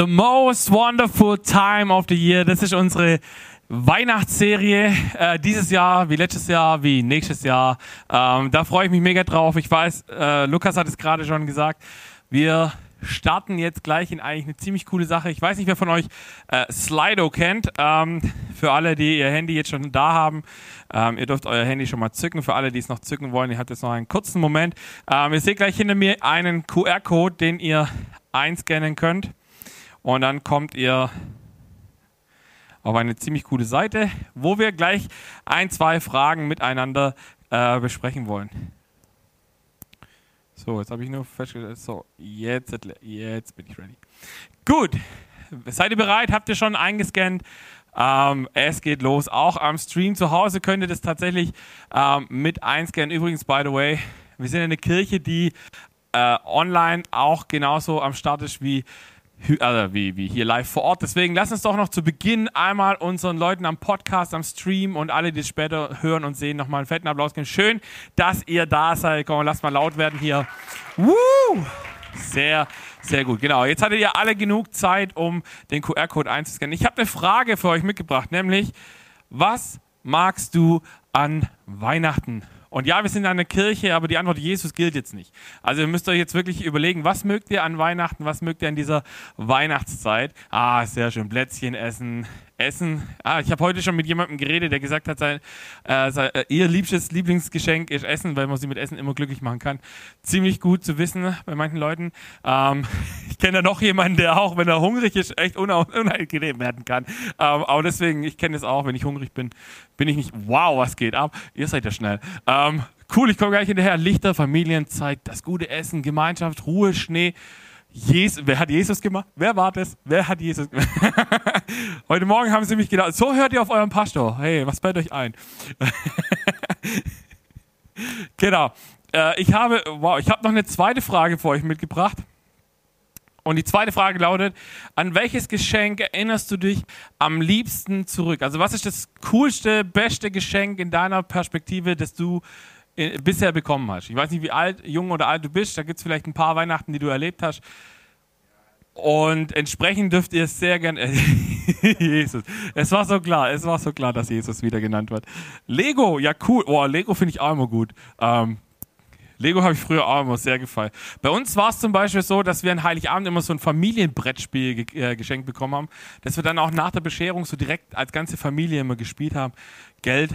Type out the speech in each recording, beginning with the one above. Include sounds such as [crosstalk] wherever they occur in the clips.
The most wonderful time of the year. Das ist unsere Weihnachtsserie. Äh, dieses Jahr, wie letztes Jahr, wie nächstes Jahr. Ähm, da freue ich mich mega drauf. Ich weiß, äh, Lukas hat es gerade schon gesagt. Wir starten jetzt gleich in eigentlich eine ziemlich coole Sache. Ich weiß nicht, wer von euch äh, Slido kennt. Ähm, für alle, die ihr Handy jetzt schon da haben, ähm, ihr dürft euer Handy schon mal zücken. Für alle, die es noch zücken wollen, ihr habt jetzt noch einen kurzen Moment. Ähm, ihr seht gleich hinter mir einen QR-Code, den ihr einscannen könnt. Und dann kommt ihr auf eine ziemlich coole Seite, wo wir gleich ein, zwei Fragen miteinander äh, besprechen wollen. So, jetzt habe ich nur festgestellt. So, jetzt, jetzt bin ich ready. Gut, seid ihr bereit? Habt ihr schon eingescannt? Ähm, es geht los. Auch am Stream zu Hause könnt ihr das tatsächlich ähm, mit einscannen. Übrigens, by the way, wir sind eine Kirche, die äh, online auch genauso am Start ist wie also wie, wie hier live vor Ort. Deswegen lass uns doch noch zu Beginn einmal unseren Leuten am Podcast, am Stream und alle, die es später hören und sehen, nochmal einen fetten Applaus geben. Schön, dass ihr da seid. Komm, lasst mal laut werden hier. Woo! Sehr, sehr gut. Genau. Jetzt hattet ihr alle genug Zeit, um den QR-Code einzuscannen. Ich habe eine Frage für euch mitgebracht, nämlich, was magst du an Weihnachten? Und ja, wir sind eine Kirche, aber die Antwort Jesus gilt jetzt nicht. Also ihr müsst euch jetzt wirklich überlegen, was mögt ihr an Weihnachten, was mögt ihr in dieser Weihnachtszeit? Ah, sehr schön, Plätzchen essen, Essen. Ah, ich habe heute schon mit jemandem geredet, der gesagt hat, sein, äh, sein, äh, ihr liebstes Lieblingsgeschenk ist Essen, weil man sie mit Essen immer glücklich machen kann. Ziemlich gut zu wissen bei manchen Leuten. Ähm, [laughs] ich kenne da noch jemanden, der auch, wenn er hungrig ist, echt [laughs] unangenehm werden kann. Ähm, aber deswegen, ich kenne es auch, wenn ich hungrig bin, bin ich nicht, wow, was geht ab? Ihr seid ja schnell. Ähm, cool, ich komme gleich hinterher. Lichter, Familienzeit, das gute Essen, Gemeinschaft, Ruhe, Schnee. Jesus, wer hat Jesus gemacht? Wer war das? Wer hat Jesus gemacht? [laughs] Heute Morgen haben sie mich gedacht, so hört ihr auf euren Pastor. Hey, was fällt euch ein? [laughs] genau. Äh, ich habe, wow, ich habe noch eine zweite Frage für euch mitgebracht. Und die zweite Frage lautet, an welches Geschenk erinnerst du dich am liebsten zurück? Also was ist das coolste, beste Geschenk in deiner Perspektive, das du bisher bekommen hast. Ich weiß nicht, wie alt, jung oder alt du bist. Da gibt es vielleicht ein paar Weihnachten, die du erlebt hast. Und entsprechend dürft ihr sehr gerne. [laughs] Jesus. Es war so klar, es war so klar, dass Jesus wieder genannt wird. Lego, ja cool. Oh, Lego finde ich auch immer gut. Ähm, Lego habe ich früher auch immer sehr gefallen. Bei uns war es zum Beispiel so, dass wir an Heiligabend immer so ein Familienbrettspiel ge äh, geschenkt bekommen haben, dass wir dann auch nach der Bescherung so direkt als ganze Familie immer gespielt haben. Geld,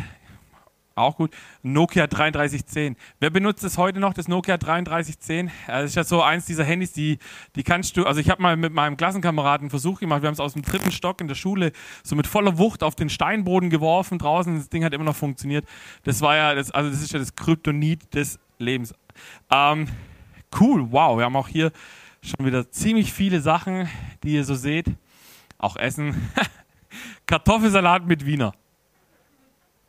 auch gut. Nokia 3310. Wer benutzt es heute noch, das Nokia 3310? Das ist ja so eins dieser Handys, die, die kannst du, also ich habe mal mit meinem Klassenkameraden einen Versuch gemacht, wir haben es aus dem dritten Stock in der Schule so mit voller Wucht auf den Steinboden geworfen draußen, das Ding hat immer noch funktioniert. Das war ja, das, also das ist ja das Kryptonit des Lebens. Ähm, cool, wow, wir haben auch hier schon wieder ziemlich viele Sachen, die ihr so seht. Auch Essen. [laughs] Kartoffelsalat mit Wiener.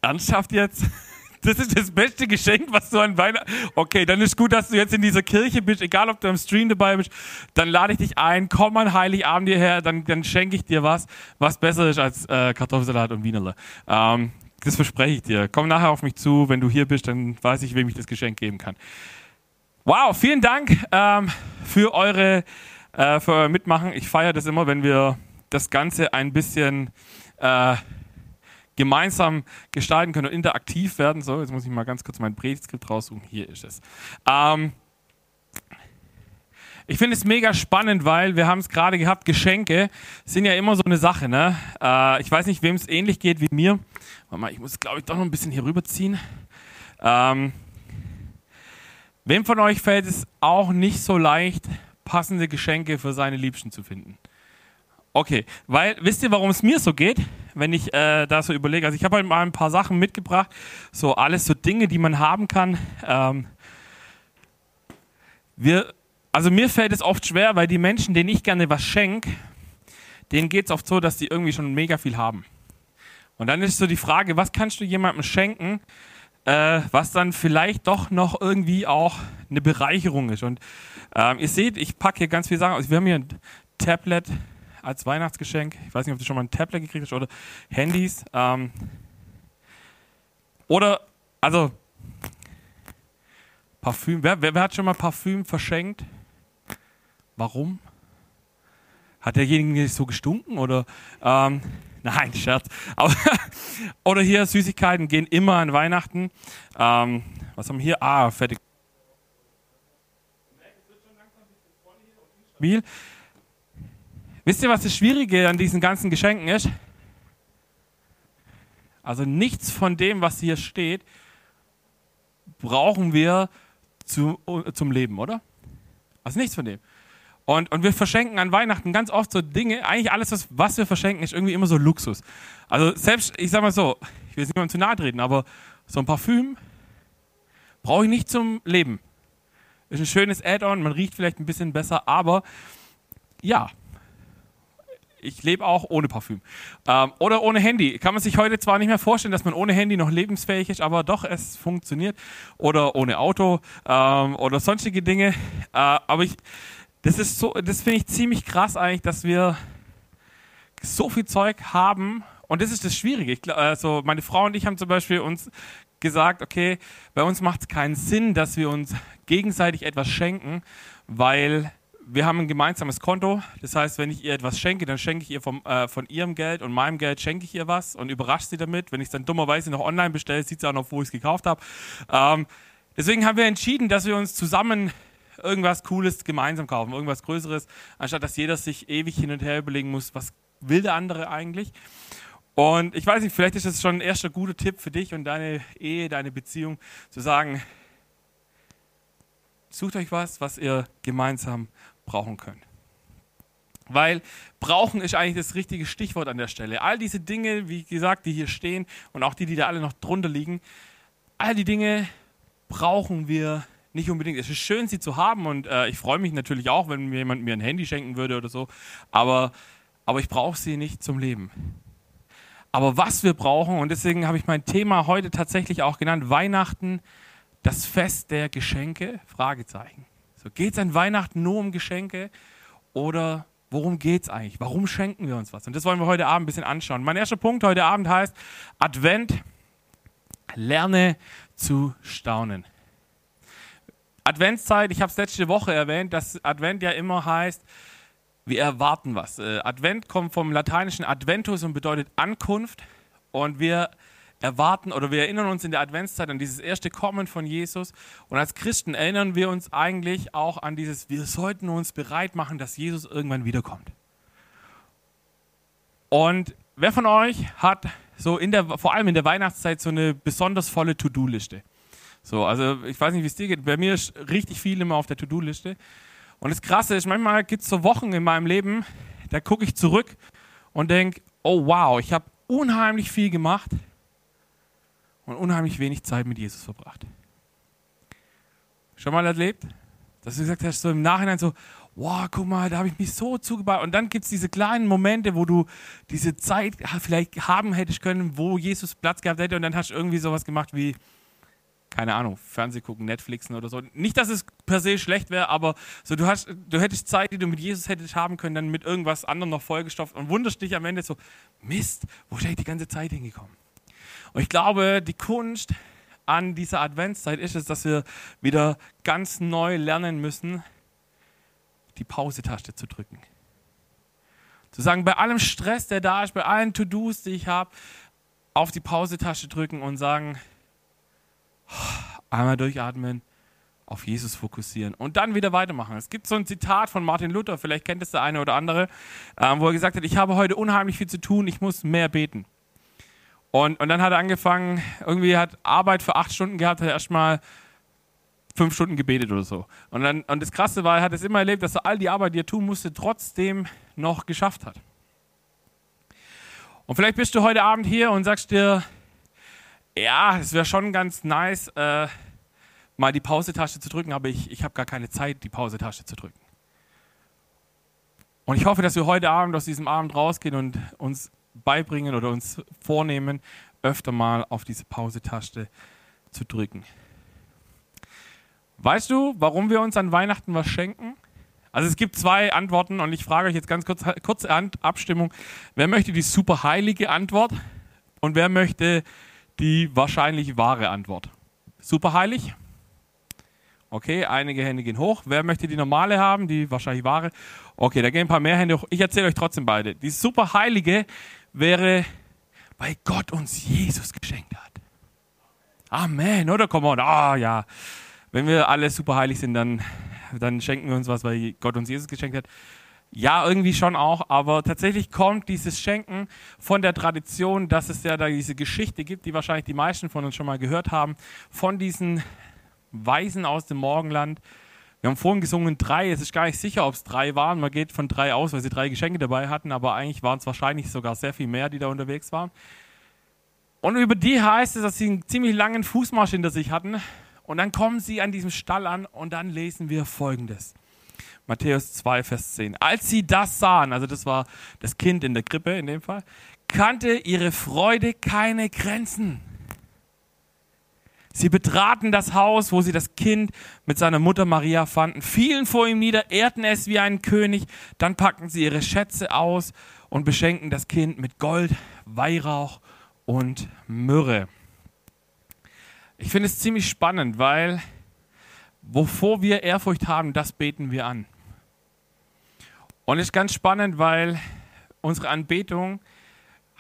Ernsthaft jetzt? [laughs] Das ist das beste Geschenk, was du an Weihnachten. Okay, dann ist gut, dass du jetzt in dieser Kirche bist, egal ob du am Stream dabei bist. Dann lade ich dich ein, komm an Heiligabend hierher, dann, dann schenke ich dir was, was besser ist als äh, Kartoffelsalat und Wienerle. Ähm, das verspreche ich dir. Komm nachher auf mich zu, wenn du hier bist, dann weiß ich, wem ich das Geschenk geben kann. Wow, vielen Dank ähm, für eure äh, für euer Mitmachen. Ich feiere das immer, wenn wir das Ganze ein bisschen äh, gemeinsam gestalten können und interaktiv werden. So, jetzt muss ich mal ganz kurz mein Predigtskript raussuchen. Hier ist es. Ähm, ich finde es mega spannend, weil wir haben es gerade gehabt, Geschenke sind ja immer so eine Sache. Ne? Äh, ich weiß nicht, wem es ähnlich geht wie mir. Warte mal, ich muss, glaube ich, doch noch ein bisschen hier rüberziehen. Ähm, wem von euch fällt es auch nicht so leicht, passende Geschenke für seine Liebsten zu finden? Okay, weil wisst ihr, warum es mir so geht, wenn ich äh, da so überlege? Also ich habe halt mal ein paar Sachen mitgebracht, so alles so Dinge, die man haben kann. Ähm, wir, also mir fällt es oft schwer, weil die Menschen, denen ich gerne was schenke, denen geht es oft so, dass die irgendwie schon mega viel haben. Und dann ist so die Frage, was kannst du jemandem schenken, äh, was dann vielleicht doch noch irgendwie auch eine Bereicherung ist. Und ähm, ihr seht, ich packe hier ganz viele Sachen. Also wir haben hier ein Tablet, als Weihnachtsgeschenk. Ich weiß nicht, ob du schon mal ein Tablet gekriegt hast oder Handys. Ähm, oder, also, Parfüm. Wer, wer, wer, hat schon mal Parfüm verschenkt? Warum? hat derjenige so gestunken oder ähm, [laughs] nein, Scherz. Aber, [laughs] oder hier Süßigkeiten gehen immer an Weihnachten. Ähm, was haben wir hier? Ah, fertig. Wisst ihr, was das Schwierige an diesen ganzen Geschenken ist? Also nichts von dem, was hier steht, brauchen wir zu, zum Leben, oder? Also nichts von dem. Und, und wir verschenken an Weihnachten ganz oft so Dinge, eigentlich alles, was, was wir verschenken, ist irgendwie immer so Luxus. Also selbst, ich sag mal so, ich will es niemandem zu nahe treten, aber so ein Parfüm brauche ich nicht zum Leben. Ist ein schönes Add-on, man riecht vielleicht ein bisschen besser, aber ja, ich lebe auch ohne Parfüm. Ähm, oder ohne Handy. Kann man sich heute zwar nicht mehr vorstellen, dass man ohne Handy noch lebensfähig ist, aber doch, es funktioniert. Oder ohne Auto ähm, oder sonstige Dinge. Äh, aber ich, das ist so, das finde ich ziemlich krass eigentlich, dass wir so viel Zeug haben. Und das ist das Schwierige. Ich, also meine Frau und ich haben zum Beispiel uns gesagt, okay, bei uns macht es keinen Sinn, dass wir uns gegenseitig etwas schenken, weil wir haben ein gemeinsames Konto. Das heißt, wenn ich ihr etwas schenke, dann schenke ich ihr vom, äh, von ihrem Geld und meinem Geld schenke ich ihr was und überrasche sie damit. Wenn ich es dann dummerweise noch online bestelle, sieht sie auch noch, wo ich es gekauft habe. Ähm, deswegen haben wir entschieden, dass wir uns zusammen irgendwas Cooles gemeinsam kaufen, irgendwas Größeres, anstatt dass jeder sich ewig hin und her überlegen muss, was will der andere eigentlich. Und ich weiß nicht, vielleicht ist das schon ein erster guter Tipp für dich und deine Ehe, deine Beziehung, zu sagen, sucht euch was, was ihr gemeinsam brauchen können. Weil brauchen ist eigentlich das richtige Stichwort an der Stelle. All diese Dinge, wie gesagt, die hier stehen und auch die, die da alle noch drunter liegen, all die Dinge brauchen wir nicht unbedingt. Es ist schön, sie zu haben und äh, ich freue mich natürlich auch, wenn mir jemand mir ein Handy schenken würde oder so, aber, aber ich brauche sie nicht zum Leben. Aber was wir brauchen, und deswegen habe ich mein Thema heute tatsächlich auch genannt, Weihnachten, das Fest der Geschenke, Fragezeichen. So, geht es an Weihnachten nur um Geschenke oder worum geht es eigentlich? Warum schenken wir uns was? Und das wollen wir heute Abend ein bisschen anschauen. Mein erster Punkt heute Abend heißt Advent, lerne zu staunen. Adventszeit, ich habe es letzte Woche erwähnt, dass Advent ja immer heißt, wir erwarten was. Äh, Advent kommt vom lateinischen Adventus und bedeutet Ankunft. Und wir erwarten oder wir erinnern uns in der Adventszeit an dieses erste Kommen von Jesus. Und als Christen erinnern wir uns eigentlich auch an dieses, wir sollten uns bereit machen, dass Jesus irgendwann wiederkommt. Und wer von euch hat so in der, vor allem in der Weihnachtszeit so eine besonders volle To-Do-Liste? So, also ich weiß nicht, wie es dir geht. Bei mir ist richtig viel immer auf der To-Do-Liste. Und das Krasse ist, manchmal gibt es so Wochen in meinem Leben, da gucke ich zurück und denke, oh wow, ich habe unheimlich viel gemacht und unheimlich wenig Zeit mit Jesus verbracht. Schon mal erlebt? Dass du gesagt hast, so im Nachhinein so, wow, guck mal, da habe ich mich so zugebaut. Und dann gibt es diese kleinen Momente, wo du diese Zeit vielleicht haben hättest können, wo Jesus Platz gehabt hätte und dann hast du irgendwie sowas gemacht wie, keine Ahnung, Fernseh gucken, Netflixen oder so. Nicht, dass es per se schlecht wäre, aber so du hast, du hättest Zeit, die du mit Jesus hättest haben können, dann mit irgendwas anderem noch vollgestopft und wunderst dich am Ende so, Mist, wo ist eigentlich die ganze Zeit hingekommen? Und ich glaube, die Kunst an dieser Adventszeit ist es, dass wir wieder ganz neu lernen müssen, die Pause-Taste zu drücken. Zu sagen, bei allem Stress, der da ist, bei allen To-Dos, die ich habe, auf die Pause-Taste drücken und sagen, einmal durchatmen, auf Jesus fokussieren und dann wieder weitermachen. Es gibt so ein Zitat von Martin Luther, vielleicht kennt es der eine oder andere, ähm, wo er gesagt hat, ich habe heute unheimlich viel zu tun, ich muss mehr beten. Und, und dann hat er angefangen, irgendwie hat Arbeit für acht Stunden gehabt, hat erstmal fünf Stunden gebetet oder so. Und, dann, und das Krasse war, er hat es immer erlebt, dass er all die Arbeit, die er tun musste, trotzdem noch geschafft hat. Und vielleicht bist du heute Abend hier und sagst dir, ja, es wäre schon ganz nice, äh, mal die Pause-Tasche zu drücken, aber ich, ich habe gar keine Zeit, die Pause-Tasche zu drücken. Und ich hoffe, dass wir heute Abend aus diesem Abend rausgehen und uns beibringen oder uns vornehmen, öfter mal auf diese Pause-Taste zu drücken. Weißt du, warum wir uns an Weihnachten was schenken? Also es gibt zwei Antworten und ich frage euch jetzt ganz kurz, kurze Abstimmung. Wer möchte die super heilige Antwort und wer möchte die wahrscheinlich wahre Antwort? Super heilig Okay, einige Hände gehen hoch. Wer möchte die normale haben? Die wahrscheinlich wahre. Okay, da gehen ein paar mehr Hände hoch. Ich erzähle euch trotzdem beide. Die super heilige wäre, weil Gott uns Jesus geschenkt hat. Amen, oder? Come on. Ah, ja. Wenn wir alle super heilig sind, dann, dann schenken wir uns was, weil Gott uns Jesus geschenkt hat. Ja, irgendwie schon auch, aber tatsächlich kommt dieses Schenken von der Tradition, dass es ja da diese Geschichte gibt, die wahrscheinlich die meisten von uns schon mal gehört haben, von diesen Weisen aus dem Morgenland. Wir haben vorhin gesungen drei, es ist gar nicht sicher, ob es drei waren. Man geht von drei aus, weil sie drei Geschenke dabei hatten, aber eigentlich waren es wahrscheinlich sogar sehr viel mehr, die da unterwegs waren. Und über die heißt es, dass sie einen ziemlich langen Fußmarsch hinter sich hatten. Und dann kommen sie an diesem Stall an und dann lesen wir folgendes. Matthäus 2, Vers 10. Als sie das sahen, also das war das Kind in der Krippe in dem Fall, kannte ihre Freude keine Grenzen. Sie betraten das Haus, wo sie das Kind mit seiner Mutter Maria fanden, fielen vor ihm nieder, ehrten es wie einen König, dann packten sie ihre Schätze aus und beschenken das Kind mit Gold, Weihrauch und Myrrhe. Ich finde es ziemlich spannend, weil wovor wir Ehrfurcht haben, das beten wir an. Und es ist ganz spannend, weil unsere Anbetung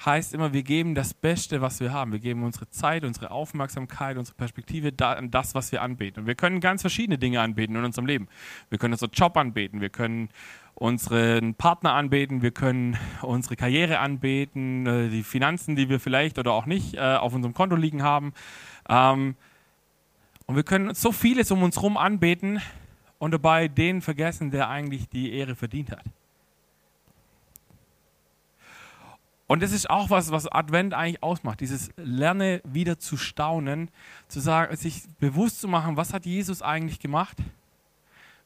heißt immer, wir geben das Beste, was wir haben. Wir geben unsere Zeit, unsere Aufmerksamkeit, unsere Perspektive an das, was wir anbeten. Und wir können ganz verschiedene Dinge anbeten in unserem Leben. Wir können unseren Job anbeten, wir können unseren Partner anbeten, wir können unsere Karriere anbeten, äh, die Finanzen, die wir vielleicht oder auch nicht äh, auf unserem Konto liegen haben. Ähm, und wir können so vieles um uns herum anbeten und dabei den vergessen, der eigentlich die Ehre verdient hat. Und das ist auch was, was Advent eigentlich ausmacht. Dieses Lerne wieder zu staunen, zu sagen, sich bewusst zu machen, was hat Jesus eigentlich gemacht?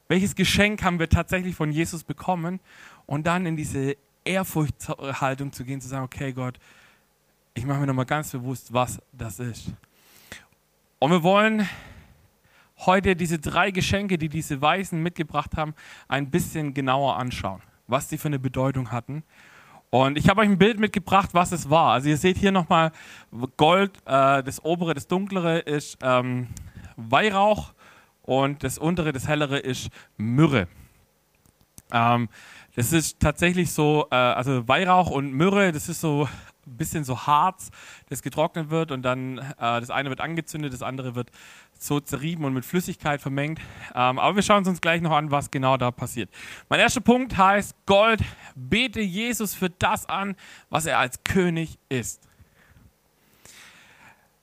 Welches Geschenk haben wir tatsächlich von Jesus bekommen? Und dann in diese Ehrfurchthaltung zu gehen, zu sagen, okay Gott, ich mache mir nochmal ganz bewusst, was das ist. Und wir wollen heute diese drei Geschenke, die diese Weisen mitgebracht haben, ein bisschen genauer anschauen, was sie für eine Bedeutung hatten und ich habe euch ein Bild mitgebracht, was es war. Also ihr seht hier nochmal Gold, äh, das obere, das dunklere ist ähm, Weihrauch und das untere, das hellere ist Myrrhe. Ähm, das ist tatsächlich so, äh, also Weihrauch und Myrrhe, das ist so ein bisschen so Harz, das getrocknet wird und dann äh, das eine wird angezündet, das andere wird so zerrieben und mit Flüssigkeit vermengt. Ähm, aber wir schauen uns gleich noch an, was genau da passiert. Mein erster Punkt heißt Gold. Bete Jesus für das an, was er als König ist.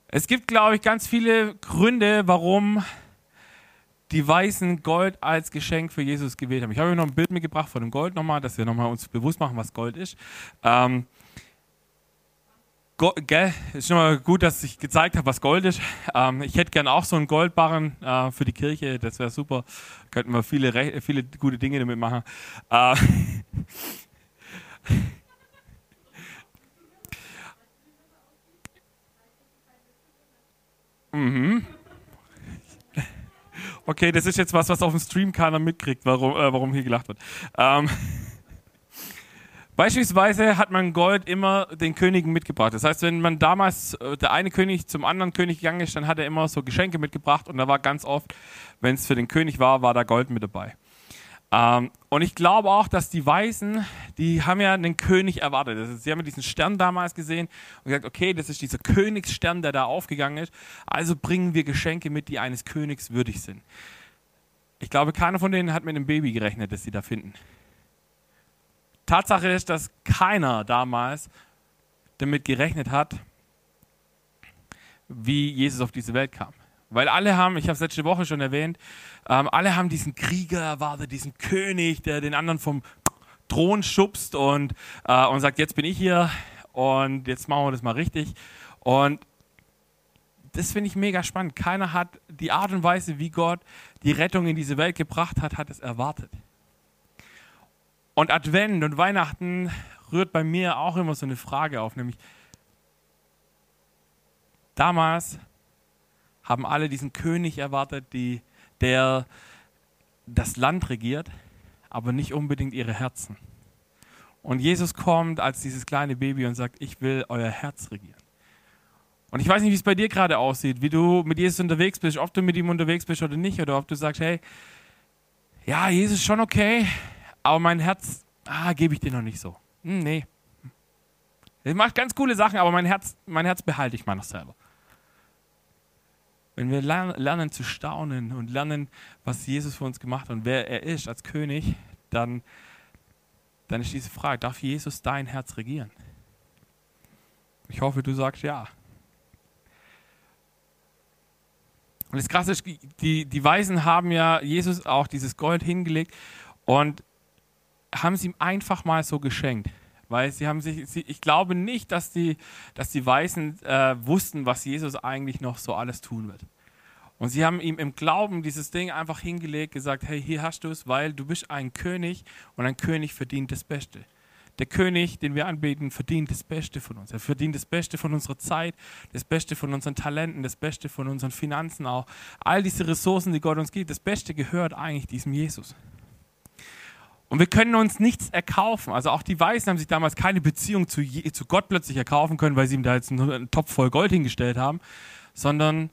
Es gibt, glaube ich, ganz viele Gründe, warum die Weißen Gold als Geschenk für Jesus gewählt haben. Ich habe euch noch ein Bild mitgebracht von dem Gold nochmal, dass wir nochmal uns bewusst machen, was Gold ist. Ähm, Gell, ist schon mal gut, dass ich gezeigt habe, was Gold ist. Ähm, ich hätte gern auch so einen Goldbarren äh, für die Kirche, das wäre super. Könnten wir viele, viele gute Dinge damit machen. Äh, [laughs] mhm. Okay, das ist jetzt was, was auf dem Stream keiner mitkriegt, warum, äh, warum hier gelacht wird. Ähm, [laughs] Beispielsweise hat man Gold immer den Königen mitgebracht. Das heißt, wenn man damals äh, der eine König zum anderen König gegangen ist, dann hat er immer so Geschenke mitgebracht und da war ganz oft, wenn es für den König war, war da Gold mit dabei. Ähm, und ich glaube auch, dass die Weißen, die haben ja einen König erwartet. Ist, sie haben diesen Stern damals gesehen und gesagt, okay, das ist dieser Königsstern, der da aufgegangen ist. Also bringen wir Geschenke mit, die eines Königs würdig sind. Ich glaube, keiner von denen hat mit einem Baby gerechnet, das sie da finden. Tatsache ist, dass keiner damals damit gerechnet hat, wie Jesus auf diese Welt kam. Weil alle haben, ich habe es letzte Woche schon erwähnt, ähm, alle haben diesen Krieger erwartet, diesen König, der den anderen vom Thron schubst und, äh, und sagt, jetzt bin ich hier und jetzt machen wir das mal richtig. Und das finde ich mega spannend. Keiner hat die Art und Weise, wie Gott die Rettung in diese Welt gebracht hat, hat es erwartet. Und Advent und Weihnachten rührt bei mir auch immer so eine Frage auf, nämlich damals haben alle diesen König erwartet, die, der das Land regiert, aber nicht unbedingt ihre Herzen. Und Jesus kommt als dieses kleine Baby und sagt, ich will euer Herz regieren. Und ich weiß nicht, wie es bei dir gerade aussieht, wie du mit Jesus unterwegs bist, ob du mit ihm unterwegs bist oder nicht, oder ob du sagst, hey, ja, Jesus ist schon okay, aber mein Herz, ah, gebe ich dir noch nicht so. Hm, nee. Er macht ganz coole Sachen, aber mein Herz, mein Herz behalte ich mal noch selber. Wenn wir lernen zu staunen und lernen, was Jesus für uns gemacht hat und wer er ist als König, dann, dann ist diese Frage, darf Jesus dein Herz regieren? Ich hoffe, du sagst ja. Und das Krasse ist, die, die Weisen haben ja Jesus auch dieses Gold hingelegt und haben es ihm einfach mal so geschenkt. Weil sie haben sich, sie, ich glaube nicht, dass die, dass die Weißen äh, wussten, was Jesus eigentlich noch so alles tun wird. Und sie haben ihm im Glauben dieses Ding einfach hingelegt, gesagt, hey, hier hast du es, weil du bist ein König und ein König verdient das Beste. Der König, den wir anbeten, verdient das Beste von uns. Er verdient das Beste von unserer Zeit, das Beste von unseren Talenten, das Beste von unseren Finanzen auch. All diese Ressourcen, die Gott uns gibt, das Beste gehört eigentlich diesem Jesus. Und wir können uns nichts erkaufen. Also auch die Weißen haben sich damals keine Beziehung zu, zu Gott plötzlich erkaufen können, weil sie ihm da jetzt einen, einen Topf voll Gold hingestellt haben, sondern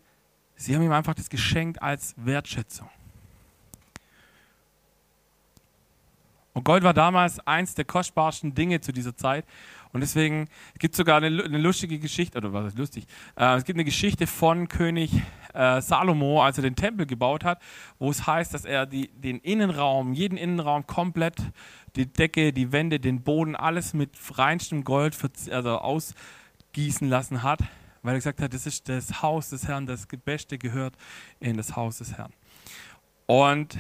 sie haben ihm einfach das geschenkt als Wertschätzung. Und Gold war damals eins der kostbarsten Dinge zu dieser Zeit. Und deswegen gibt es sogar eine, eine, lustige Geschichte, oder was ist lustig? Äh, es gibt eine Geschichte von König äh, Salomo, als er den Tempel gebaut hat, wo es heißt, dass er die, den Innenraum, jeden Innenraum komplett, die Decke, die Wände, den Boden, alles mit reinstem Gold also ausgießen lassen hat, weil er gesagt hat, das ist das Haus des Herrn, das Beste gehört in das Haus des Herrn. Und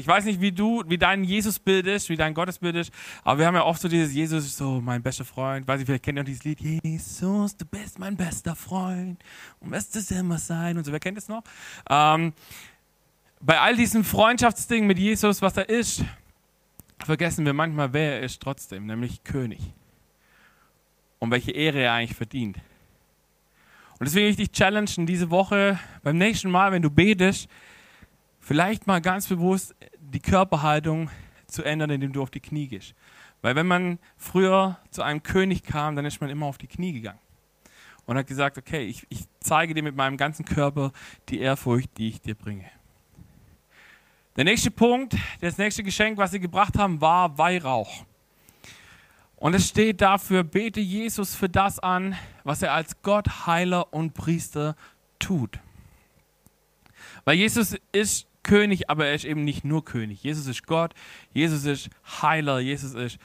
ich weiß nicht, wie du, wie dein Jesusbild ist, wie dein Gottesbild ist, aber wir haben ja oft so dieses Jesus, so mein bester Freund. Weiß ich, vielleicht kennt ihr auch dieses Lied, Jesus, du bist mein bester Freund und wirst es immer sein und so. Wer kennt es noch? Ähm, bei all diesen Freundschaftsdingen mit Jesus, was er ist, vergessen wir manchmal, wer er ist trotzdem, nämlich König. Und welche Ehre er eigentlich verdient. Und deswegen will ich dich challengen, diese Woche, beim nächsten Mal, wenn du betest, vielleicht mal ganz bewusst die Körperhaltung zu ändern, indem du auf die Knie gehst. Weil wenn man früher zu einem König kam, dann ist man immer auf die Knie gegangen und hat gesagt, okay, ich, ich zeige dir mit meinem ganzen Körper die Ehrfurcht, die ich dir bringe. Der nächste Punkt, das nächste Geschenk, was sie gebracht haben, war Weihrauch. Und es steht dafür, bete Jesus für das an, was er als Gott, Heiler und Priester tut. Weil Jesus ist König, aber er ist eben nicht nur König. Jesus ist Gott, Jesus ist Heiler, Jesus ist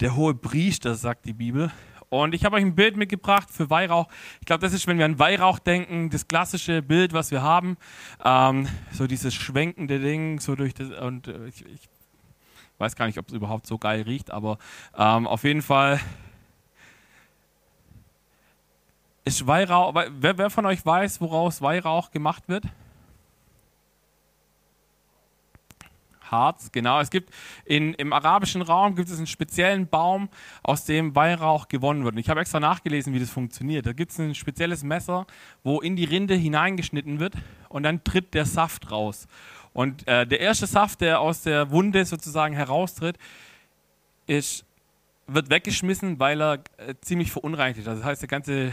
der hohe Priester, sagt die Bibel. Und ich habe euch ein Bild mitgebracht für Weihrauch. Ich glaube, das ist, wenn wir an Weihrauch denken, das klassische Bild, was wir haben. Ähm, so dieses schwenkende Ding, so durch das. Und äh, ich, ich, weiß gar nicht, ob es überhaupt so geil riecht, aber ähm, auf jeden Fall ist Weihrauch. Wer, wer von euch weiß, woraus Weihrauch gemacht wird? Harz, genau. Es gibt in, im arabischen Raum gibt es einen speziellen Baum, aus dem Weihrauch gewonnen wird. Und ich habe extra nachgelesen, wie das funktioniert. Da gibt es ein spezielles Messer, wo in die Rinde hineingeschnitten wird und dann tritt der Saft raus. Und äh, der erste Saft, der aus der Wunde sozusagen heraustritt, ist, wird weggeschmissen, weil er äh, ziemlich verunreinigt ist. Also das heißt, der ganze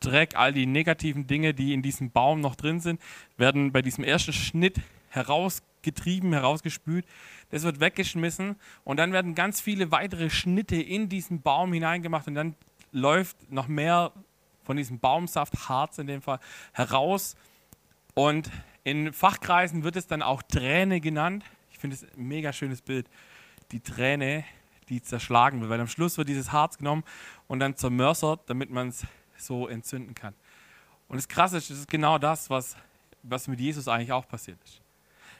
Dreck, all die negativen Dinge, die in diesem Baum noch drin sind, werden bei diesem ersten Schnitt heraus getrieben, herausgespült. Das wird weggeschmissen und dann werden ganz viele weitere Schnitte in diesen Baum hineingemacht und dann läuft noch mehr von diesem Baumsaft, Harz in dem Fall, heraus. Und in Fachkreisen wird es dann auch Träne genannt. Ich finde es ein mega schönes Bild. Die Träne, die zerschlagen wird, weil am Schluss wird dieses Harz genommen und dann zermörsert, damit man es so entzünden kann. Und das Krasse ist, das ist genau das, was, was mit Jesus eigentlich auch passiert ist.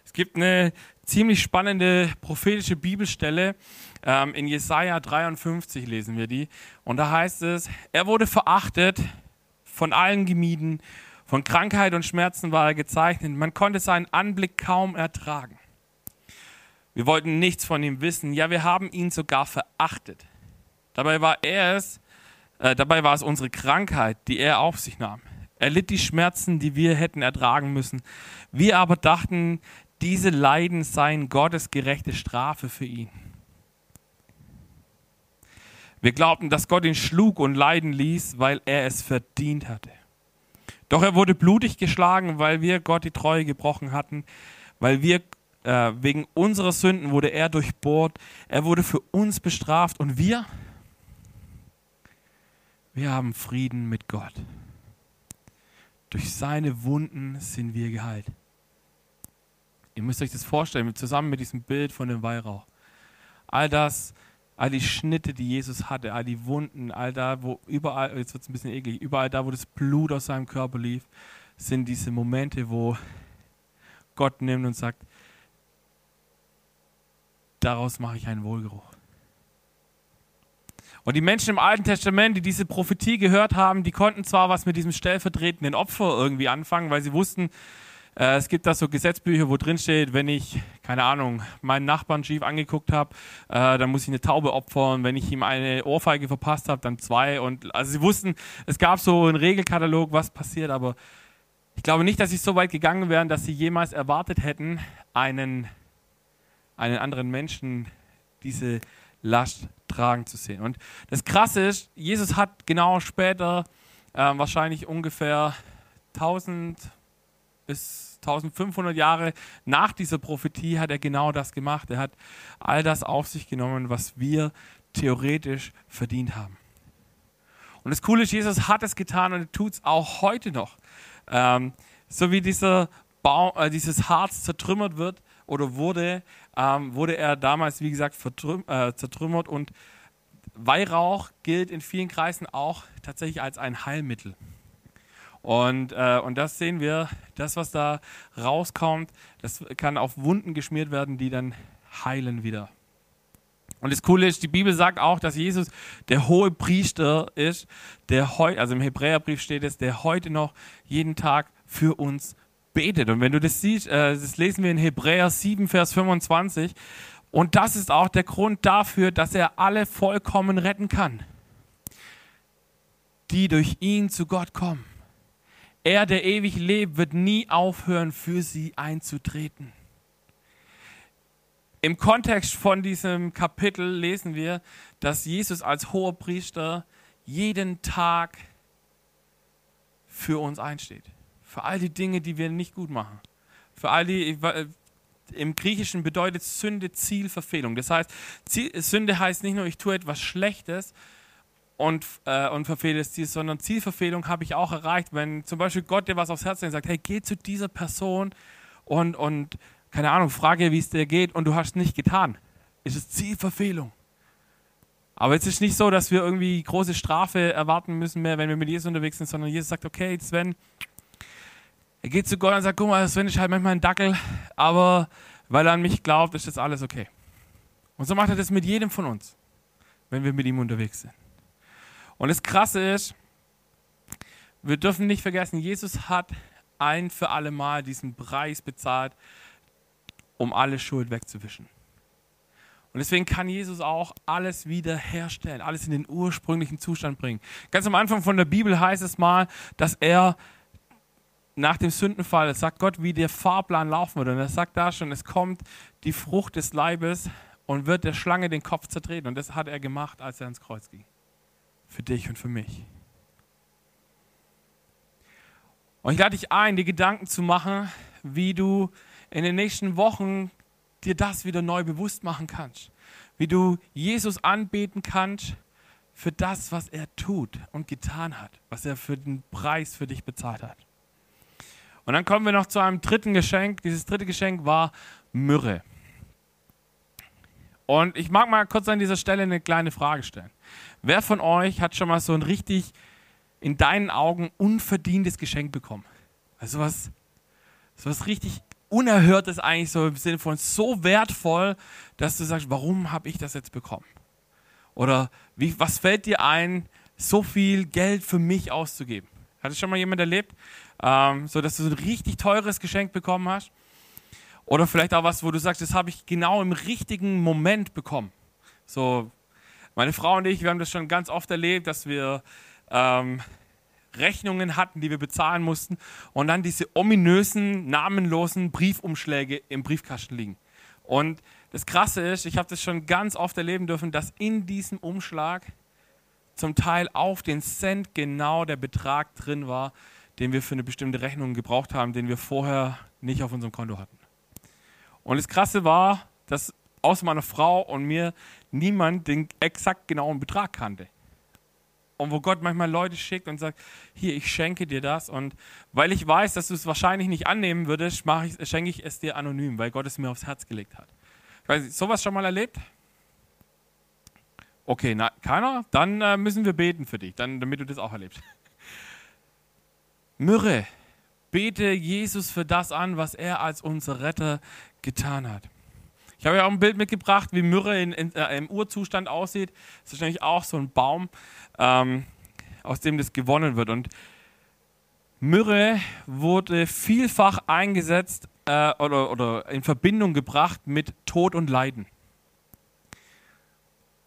Es gibt eine ziemlich spannende prophetische Bibelstelle. Ähm, in Jesaja 53 lesen wir die. Und da heißt es: Er wurde verachtet, von allen gemieden, von Krankheit und Schmerzen war er gezeichnet. Man konnte seinen Anblick kaum ertragen. Wir wollten nichts von ihm wissen. Ja, wir haben ihn sogar verachtet. Dabei war er es, äh, dabei war es unsere Krankheit, die er auf sich nahm. Er litt die Schmerzen, die wir hätten ertragen müssen. Wir aber dachten, diese Leiden seien Gottes gerechte Strafe für ihn. Wir glaubten, dass Gott ihn schlug und leiden ließ, weil er es verdient hatte. Doch er wurde blutig geschlagen, weil wir Gott die Treue gebrochen hatten, weil wir äh, wegen unserer Sünden wurde er durchbohrt, er wurde für uns bestraft und wir, wir haben Frieden mit Gott. Durch seine Wunden sind wir geheilt. Ihr müsst euch das vorstellen, zusammen mit diesem Bild von dem Weihrauch. All das, all die Schnitte, die Jesus hatte, all die Wunden, all da, wo überall, jetzt wird es ein bisschen eklig, überall da, wo das Blut aus seinem Körper lief, sind diese Momente, wo Gott nimmt und sagt, daraus mache ich einen Wohlgeruch. Und die Menschen im Alten Testament, die diese Prophetie gehört haben, die konnten zwar was mit diesem stellvertretenden Opfer irgendwie anfangen, weil sie wussten, es gibt da so Gesetzbücher, wo drin steht, wenn ich, keine Ahnung, meinen Nachbarn schief angeguckt habe, äh, dann muss ich eine Taube opfern. Wenn ich ihm eine Ohrfeige verpasst habe, dann zwei. Und also sie wussten, es gab so einen Regelkatalog, was passiert, aber ich glaube nicht, dass sie so weit gegangen wären, dass sie jemals erwartet hätten, einen, einen anderen Menschen diese Last tragen zu sehen. Und das Krasse ist, Jesus hat genau später, äh, wahrscheinlich ungefähr 1000 bis 1500 Jahre nach dieser Prophetie, hat er genau das gemacht. Er hat all das auf sich genommen, was wir theoretisch verdient haben. Und das Coole ist, Jesus hat es getan und tut es auch heute noch. Ähm, so wie dieser Baum, äh, dieses Harz zertrümmert wird oder wurde, ähm, wurde er damals, wie gesagt, äh, zertrümmert und Weihrauch gilt in vielen Kreisen auch tatsächlich als ein Heilmittel. Und, äh, und das sehen wir, das, was da rauskommt, das kann auf Wunden geschmiert werden, die dann heilen wieder. Und das Coole ist, die Bibel sagt auch, dass Jesus der hohe Priester ist, der heute, also im Hebräerbrief steht es, der heute noch jeden Tag für uns betet. Und wenn du das siehst, äh, das lesen wir in Hebräer 7, Vers 25. Und das ist auch der Grund dafür, dass er alle vollkommen retten kann, die durch ihn zu Gott kommen. Er, der ewig lebt, wird nie aufhören, für sie einzutreten. Im Kontext von diesem Kapitel lesen wir, dass Jesus als hoher Priester jeden Tag für uns einsteht. Für all die Dinge, die wir nicht gut machen. Für all die, im Griechischen bedeutet Sünde Zielverfehlung. Das heißt, Sünde heißt nicht nur, ich tue etwas Schlechtes und, äh, und verfehle das Ziel, sondern Zielverfehlung habe ich auch erreicht, wenn zum Beispiel Gott dir was aufs Herz legt und sagt, hey, geh zu dieser Person und, und keine Ahnung, frage, wie es dir geht und du hast es nicht getan. Ist es Zielverfehlung. Aber es ist nicht so, dass wir irgendwie große Strafe erwarten müssen mehr, wenn wir mit Jesus unterwegs sind, sondern Jesus sagt, okay, Sven, er geht zu Gott und sagt, guck mal, Sven ist halt manchmal ein Dackel, aber weil er an mich glaubt, ist das alles okay. Und so macht er das mit jedem von uns, wenn wir mit ihm unterwegs sind. Und das Krasse ist, wir dürfen nicht vergessen, Jesus hat ein für alle Mal diesen Preis bezahlt, um alle Schuld wegzuwischen. Und deswegen kann Jesus auch alles wieder herstellen, alles in den ursprünglichen Zustand bringen. Ganz am Anfang von der Bibel heißt es mal, dass er nach dem Sündenfall, sagt Gott, wie der Fahrplan laufen würde. Und er sagt da schon, es kommt die Frucht des Leibes und wird der Schlange den Kopf zertreten. Und das hat er gemacht, als er ins Kreuz ging. Für dich und für mich. Und ich lade dich ein, dir Gedanken zu machen, wie du in den nächsten Wochen dir das wieder neu bewusst machen kannst. Wie du Jesus anbeten kannst für das, was er tut und getan hat, was er für den Preis für dich bezahlt hat. Und dann kommen wir noch zu einem dritten Geschenk. Dieses dritte Geschenk war Myrrhe. Und ich mag mal kurz an dieser Stelle eine kleine Frage stellen. Wer von euch hat schon mal so ein richtig, in deinen Augen, unverdientes Geschenk bekommen? Also was, so was richtig Unerhörtes eigentlich so im Sinne von so wertvoll, dass du sagst, warum habe ich das jetzt bekommen? Oder wie, was fällt dir ein, so viel Geld für mich auszugeben? Hat es schon mal jemand erlebt? ähm, so dass du so ein richtig teures Geschenk bekommen hast. Oder vielleicht auch was, wo du sagst, das habe ich genau im richtigen Moment bekommen. So, meine Frau und ich, wir haben das schon ganz oft erlebt, dass wir ähm, Rechnungen hatten, die wir bezahlen mussten und dann diese ominösen, namenlosen Briefumschläge im Briefkasten liegen. Und das Krasse ist, ich habe das schon ganz oft erleben dürfen, dass in diesem Umschlag zum Teil auf den Cent genau der Betrag drin war, den wir für eine bestimmte Rechnung gebraucht haben, den wir vorher nicht auf unserem Konto hatten. Und das Krasse war, dass außer meiner Frau und mir niemand den exakt genauen Betrag kannte. Und wo Gott manchmal Leute schickt und sagt, hier, ich schenke dir das. Und weil ich weiß, dass du es wahrscheinlich nicht annehmen würdest, ich, schenke ich es dir anonym, weil Gott es mir aufs Herz gelegt hat. Ich weiß sowas schon mal erlebt? Okay, na, keiner? Dann äh, müssen wir beten für dich, dann, damit du das auch erlebst. Myrrhe, bete Jesus für das an, was er als unser Retter getan hat. Ich habe ja auch ein Bild mitgebracht, wie Myrrhe in, in, äh, im Urzustand aussieht. Das ist nämlich auch so ein Baum, ähm, aus dem das gewonnen wird. Und Myrrhe wurde vielfach eingesetzt äh, oder, oder in Verbindung gebracht mit Tod und Leiden.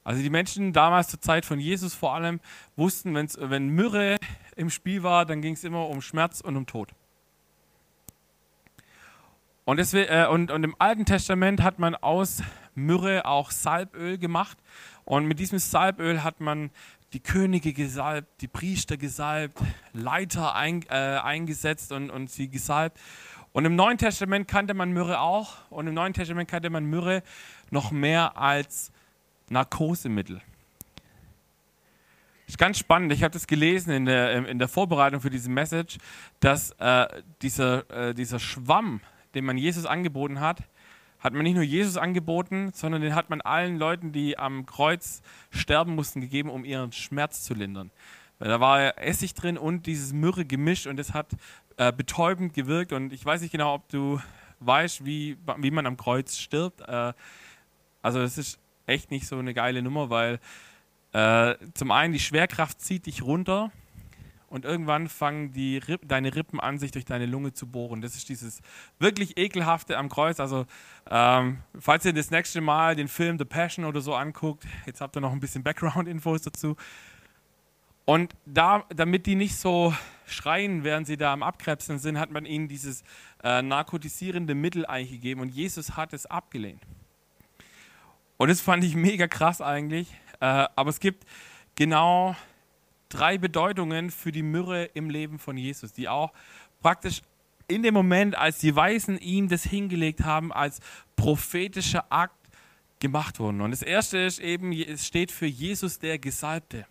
Also die Menschen damals zur Zeit von Jesus vor allem wussten, wenn's, wenn Myrrhe im Spiel war, dann ging es immer um Schmerz und um Tod. Und, deswegen, äh, und, und im Alten Testament hat man aus Myrrhe auch Salböl gemacht. Und mit diesem Salböl hat man die Könige gesalbt, die Priester gesalbt, Leiter ein, äh, eingesetzt und, und sie gesalbt. Und im Neuen Testament kannte man Myrrhe auch. Und im Neuen Testament kannte man Myrrhe noch mehr als Narkosemittel. Ist ganz spannend. Ich habe das gelesen in der, in der Vorbereitung für diese Message, dass äh, dieser, äh, dieser Schwamm, den man Jesus angeboten hat, hat man nicht nur Jesus angeboten, sondern den hat man allen Leuten, die am Kreuz sterben mussten, gegeben, um ihren Schmerz zu lindern. Weil da war Essig drin und dieses Myrrhe gemischt und es hat äh, betäubend gewirkt. Und ich weiß nicht genau, ob du weißt, wie, wie man am Kreuz stirbt. Äh, also es ist echt nicht so eine geile Nummer, weil äh, zum einen die Schwerkraft zieht dich runter und irgendwann fangen die Ripp, deine Rippen an, sich durch deine Lunge zu bohren. Das ist dieses wirklich ekelhafte am Kreuz. Also, ähm, falls ihr das nächste Mal den Film The Passion oder so anguckt, jetzt habt ihr noch ein bisschen Background-Infos dazu. Und da, damit die nicht so schreien, während sie da am Abkrebsen sind, hat man ihnen dieses äh, narkotisierende Mittel eigentlich gegeben und Jesus hat es abgelehnt. Und das fand ich mega krass eigentlich. Äh, aber es gibt genau drei Bedeutungen für die Myrrhe im Leben von Jesus, die auch praktisch in dem Moment, als die Weisen ihm das hingelegt haben, als prophetischer Akt gemacht wurden. Und das erste ist eben, es steht für Jesus der Gesalbte.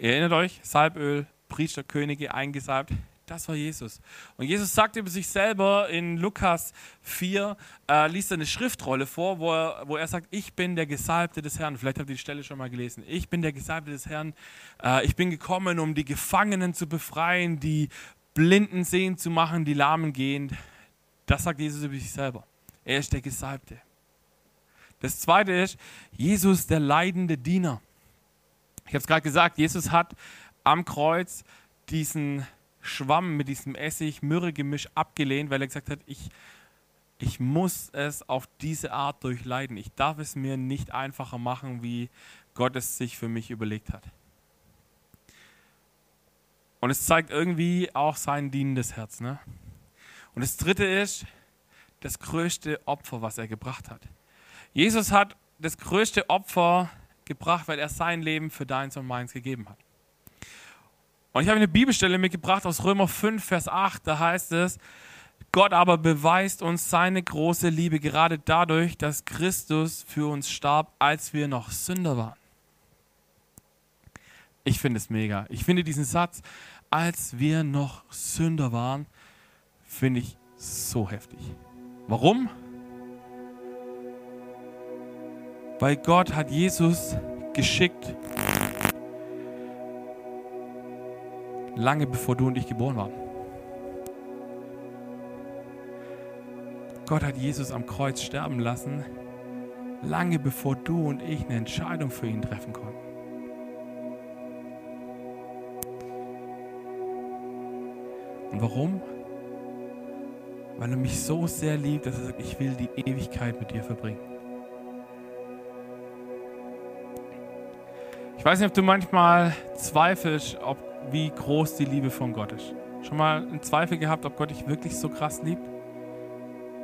Erinnert euch, Salböl, Priesterkönige eingesalbt das war Jesus. Und Jesus sagt über sich selber in Lukas 4, äh, liest eine Schriftrolle vor, wo er, wo er sagt, ich bin der Gesalbte des Herrn. Vielleicht habt ihr die Stelle schon mal gelesen. Ich bin der Gesalbte des Herrn. Äh, ich bin gekommen, um die Gefangenen zu befreien, die Blinden sehen zu machen, die Lahmen gehen. Das sagt Jesus über sich selber. Er ist der Gesalbte. Das zweite ist, Jesus der leidende Diener. Ich habe es gerade gesagt, Jesus hat am Kreuz diesen Schwamm mit diesem Essig-Myrrhe-Gemisch abgelehnt, weil er gesagt hat, ich, ich muss es auf diese Art durchleiden. Ich darf es mir nicht einfacher machen, wie Gott es sich für mich überlegt hat. Und es zeigt irgendwie auch sein dienendes Herz. Ne? Und das dritte ist das größte Opfer, was er gebracht hat. Jesus hat das größte Opfer gebracht, weil er sein Leben für deins und meins gegeben hat. Und ich habe eine Bibelstelle mitgebracht aus Römer 5, Vers 8. Da heißt es, Gott aber beweist uns seine große Liebe gerade dadurch, dass Christus für uns starb, als wir noch Sünder waren. Ich finde es mega. Ich finde diesen Satz, als wir noch Sünder waren, finde ich so heftig. Warum? Weil Gott hat Jesus geschickt, lange bevor du und ich geboren waren. Gott hat Jesus am Kreuz sterben lassen, lange bevor du und ich eine Entscheidung für ihn treffen konnten. Und warum? Weil er mich so sehr liebt, dass er sagt, ich will die Ewigkeit mit dir verbringen. Ich weiß nicht, ob du manchmal zweifelst, ob wie groß die Liebe von Gott ist. Schon mal einen Zweifel gehabt, ob Gott dich wirklich so krass liebt?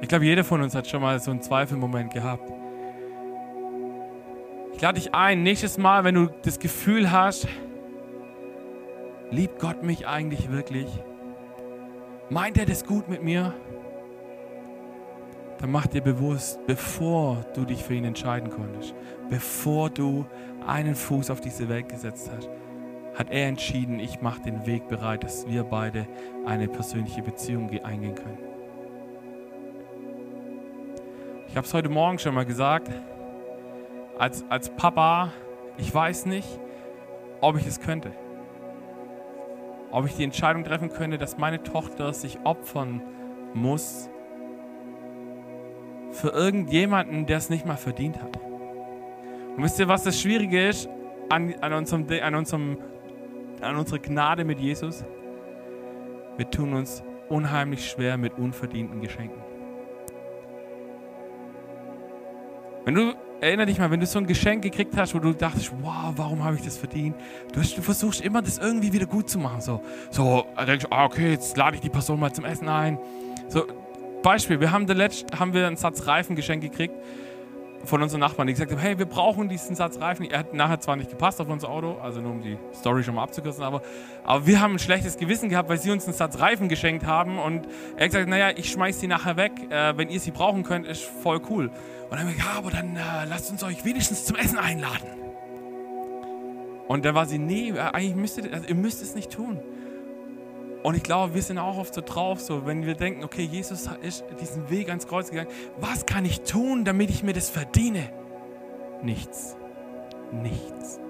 Ich glaube, jeder von uns hat schon mal so einen Zweifelmoment gehabt. Ich lade dich ein, nächstes Mal, wenn du das Gefühl hast, Liebt Gott mich eigentlich wirklich? Meint er das gut mit mir? Dann mach dir bewusst, bevor du dich für ihn entscheiden konntest, bevor du einen Fuß auf diese Welt gesetzt hast, hat er entschieden, ich mache den Weg bereit, dass wir beide eine persönliche Beziehung eingehen können. Ich habe es heute Morgen schon mal gesagt, als, als Papa, ich weiß nicht, ob ich es könnte. Ob ich die Entscheidung treffen könnte, dass meine Tochter sich opfern muss für irgendjemanden, der es nicht mal verdient hat. Und wisst ihr, was das Schwierige ist an, an, unserem, an, unserem, an unserer Gnade mit Jesus? Wir tun uns unheimlich schwer mit unverdienten Geschenken. Wenn du, erinnere dich mal, wenn du so ein Geschenk gekriegt hast, wo du dachtest, wow, warum habe ich das verdient? Du, hast, du, versuchst immer, das irgendwie wieder gut zu machen. So, so denkst ah, okay, jetzt lade ich die Person mal zum Essen ein. So, Beispiel, wir haben, letzt, haben wir einen Satz Reifen geschenkt gekriegt von unseren Nachbarn, die gesagt haben, hey, wir brauchen diesen Satz Reifen. Er hat nachher zwar nicht gepasst auf unser Auto, also nur um die Story schon mal abzukürzen, aber, aber wir haben ein schlechtes Gewissen gehabt, weil sie uns einen Satz Reifen geschenkt haben und er hat gesagt, naja, ich schmeiß sie nachher weg, äh, wenn ihr sie brauchen könnt, ist voll cool. Und dann haben wir gesagt, ja, aber dann äh, lasst uns euch wenigstens zum Essen einladen. Und dann war sie, nee, äh, eigentlich müsst ihr, also ihr müsst es nicht tun. Und ich glaube, wir sind auch oft so drauf, so wenn wir denken, okay, Jesus ist diesen Weg ans Kreuz gegangen. Was kann ich tun, damit ich mir das verdiene? Nichts. Nichts.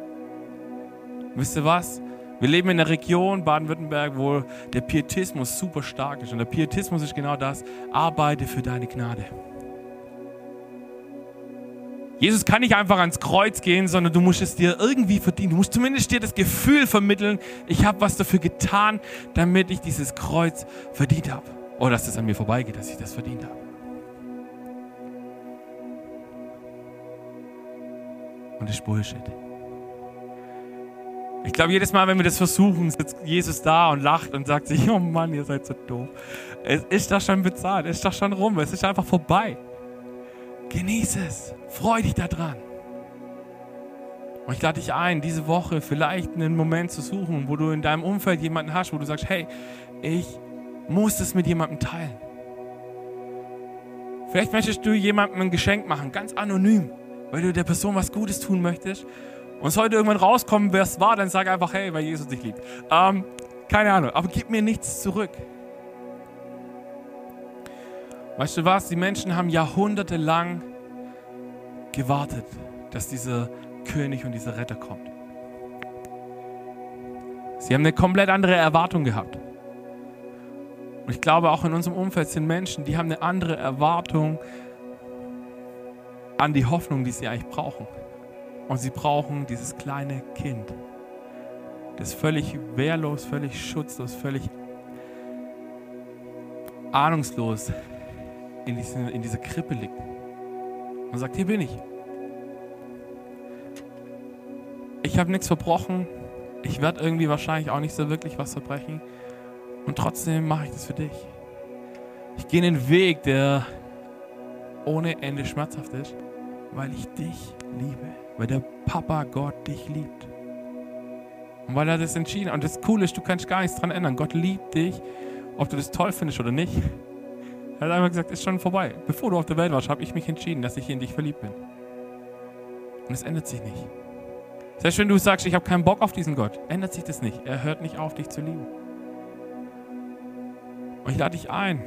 Wisst ihr was? Wir leben in einer Region, Baden-Württemberg, wo der Pietismus super stark ist. Und der Pietismus ist genau das, arbeite für deine Gnade. Jesus kann nicht einfach ans Kreuz gehen, sondern du musst es dir irgendwie verdienen. Du musst zumindest dir das Gefühl vermitteln, ich habe was dafür getan, damit ich dieses Kreuz verdient habe. Oder dass es an mir vorbeigeht, dass ich das verdient habe. Und das ist Bullshit. Ich glaube, jedes Mal, wenn wir das versuchen, sitzt Jesus da und lacht und sagt sich, oh Mann, ihr seid so doof. Es ist doch schon bezahlt, es ist doch schon rum, es ist einfach vorbei. Genieße es. Freu dich daran. Und ich lade dich ein, diese Woche vielleicht einen Moment zu suchen, wo du in deinem Umfeld jemanden hast, wo du sagst, hey, ich muss es mit jemandem teilen. Vielleicht möchtest du jemandem ein Geschenk machen, ganz anonym, weil du der Person was Gutes tun möchtest. Und es heute irgendwann rauskommen, wer es war, dann sag einfach, hey, weil Jesus dich liebt. Ähm, keine Ahnung, aber gib mir nichts zurück. Weißt du was? Die Menschen haben jahrhundertelang gewartet, dass dieser König und dieser Retter kommt. Sie haben eine komplett andere Erwartung gehabt. Und ich glaube, auch in unserem Umfeld sind Menschen, die haben eine andere Erwartung an die Hoffnung, die sie eigentlich brauchen. Und sie brauchen dieses kleine Kind, das völlig wehrlos, völlig schutzlos, völlig ahnungslos in, diesen, in dieser Krippe liegt und sagt, hier bin ich. Ich habe nichts verbrochen. Ich werde irgendwie wahrscheinlich auch nicht so wirklich was verbrechen. Und trotzdem mache ich das für dich. Ich gehe einen Weg, der ohne Ende schmerzhaft ist, weil ich dich liebe. Weil der Papa Gott dich liebt. Und weil er das entschieden hat. Und das Coole ist, du kannst gar nichts dran ändern. Gott liebt dich, ob du das toll findest oder nicht. Er hat einfach gesagt, ist schon vorbei. Bevor du auf der Welt warst, habe ich mich entschieden, dass ich in dich verliebt bin. Und es ändert sich nicht. Selbst wenn du sagst, ich habe keinen Bock auf diesen Gott, ändert sich das nicht. Er hört nicht auf, dich zu lieben. Und ich lade dich ein,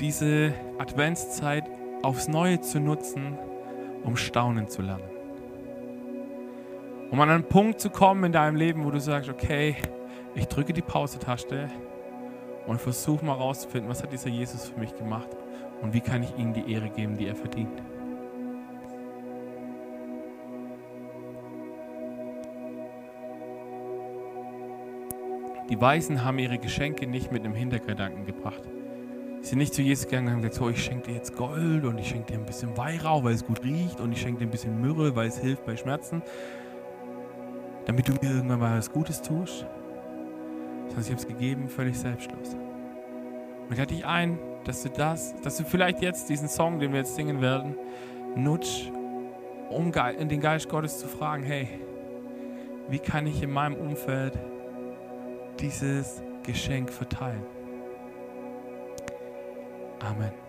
diese Adventszeit aufs Neue zu nutzen, um staunen zu lernen. Um an einen Punkt zu kommen in deinem Leben, wo du sagst, okay, ich drücke die Pause-Taste und versuche mal rauszufinden, was hat dieser Jesus für mich gemacht und wie kann ich ihm die Ehre geben, die er verdient. Die Weisen haben ihre Geschenke nicht mit einem Hintergedanken gebracht. Sie sind nicht zu Jesus gegangen und haben gesagt, so, ich schenke dir jetzt Gold und ich schenke dir ein bisschen Weihrauch, weil es gut riecht und ich schenke dir ein bisschen Myrrhe, weil es hilft bei Schmerzen, damit du mir irgendwann mal was Gutes tust sondern ich habe es gegeben, völlig selbstlos. Und ich lade dich ein, dass du das, dass du vielleicht jetzt diesen Song, den wir jetzt singen werden, nutzt, um den Geist Gottes zu fragen, hey, wie kann ich in meinem Umfeld dieses Geschenk verteilen. Amen.